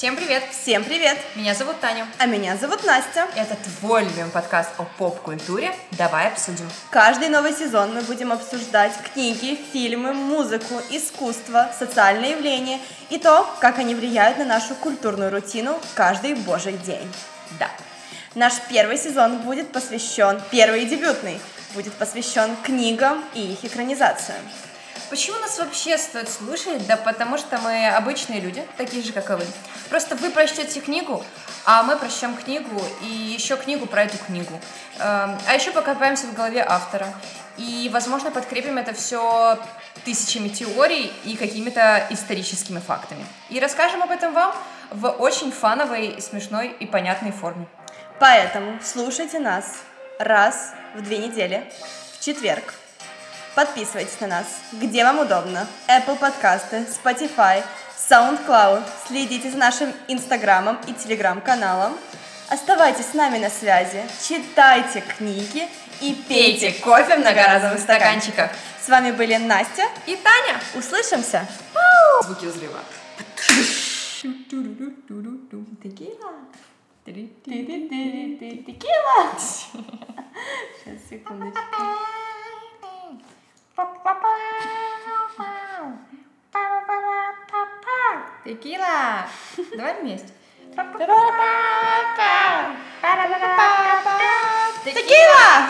Всем привет! Всем привет! Меня зовут Таня. А меня зовут Настя. Это твой любимый подкаст о поп-культуре. Давай обсудим. Каждый новый сезон мы будем обсуждать книги, фильмы, музыку, искусство, социальные явления и то, как они влияют на нашу культурную рутину каждый божий день. Да. Наш первый сезон будет посвящен, первый и дебютный, будет посвящен книгам и их экранизациям. Почему нас вообще стоит слушать? Да потому что мы обычные люди, такие же, как и вы. Просто вы прочтете книгу, а мы прочтем книгу и еще книгу про эту книгу. Эм, а еще покопаемся в голове автора. И, возможно, подкрепим это все тысячами теорий и какими-то историческими фактами. И расскажем об этом вам в очень фановой, смешной и понятной форме. Поэтому слушайте нас раз в две недели, в четверг, Подписывайтесь на нас, где вам удобно. Apple подкасты, Spotify, SoundCloud. Следите за нашим инстаграмом и телеграм-каналом. Оставайтесь с нами на связи, читайте книги и пейте кофе в многоразовых стаканчиках. С вами были Настя и Таня. Услышимся. Звуки взрыва. Текила. Текила. Сейчас, секундочку. Текила! Давай вместе. Текила!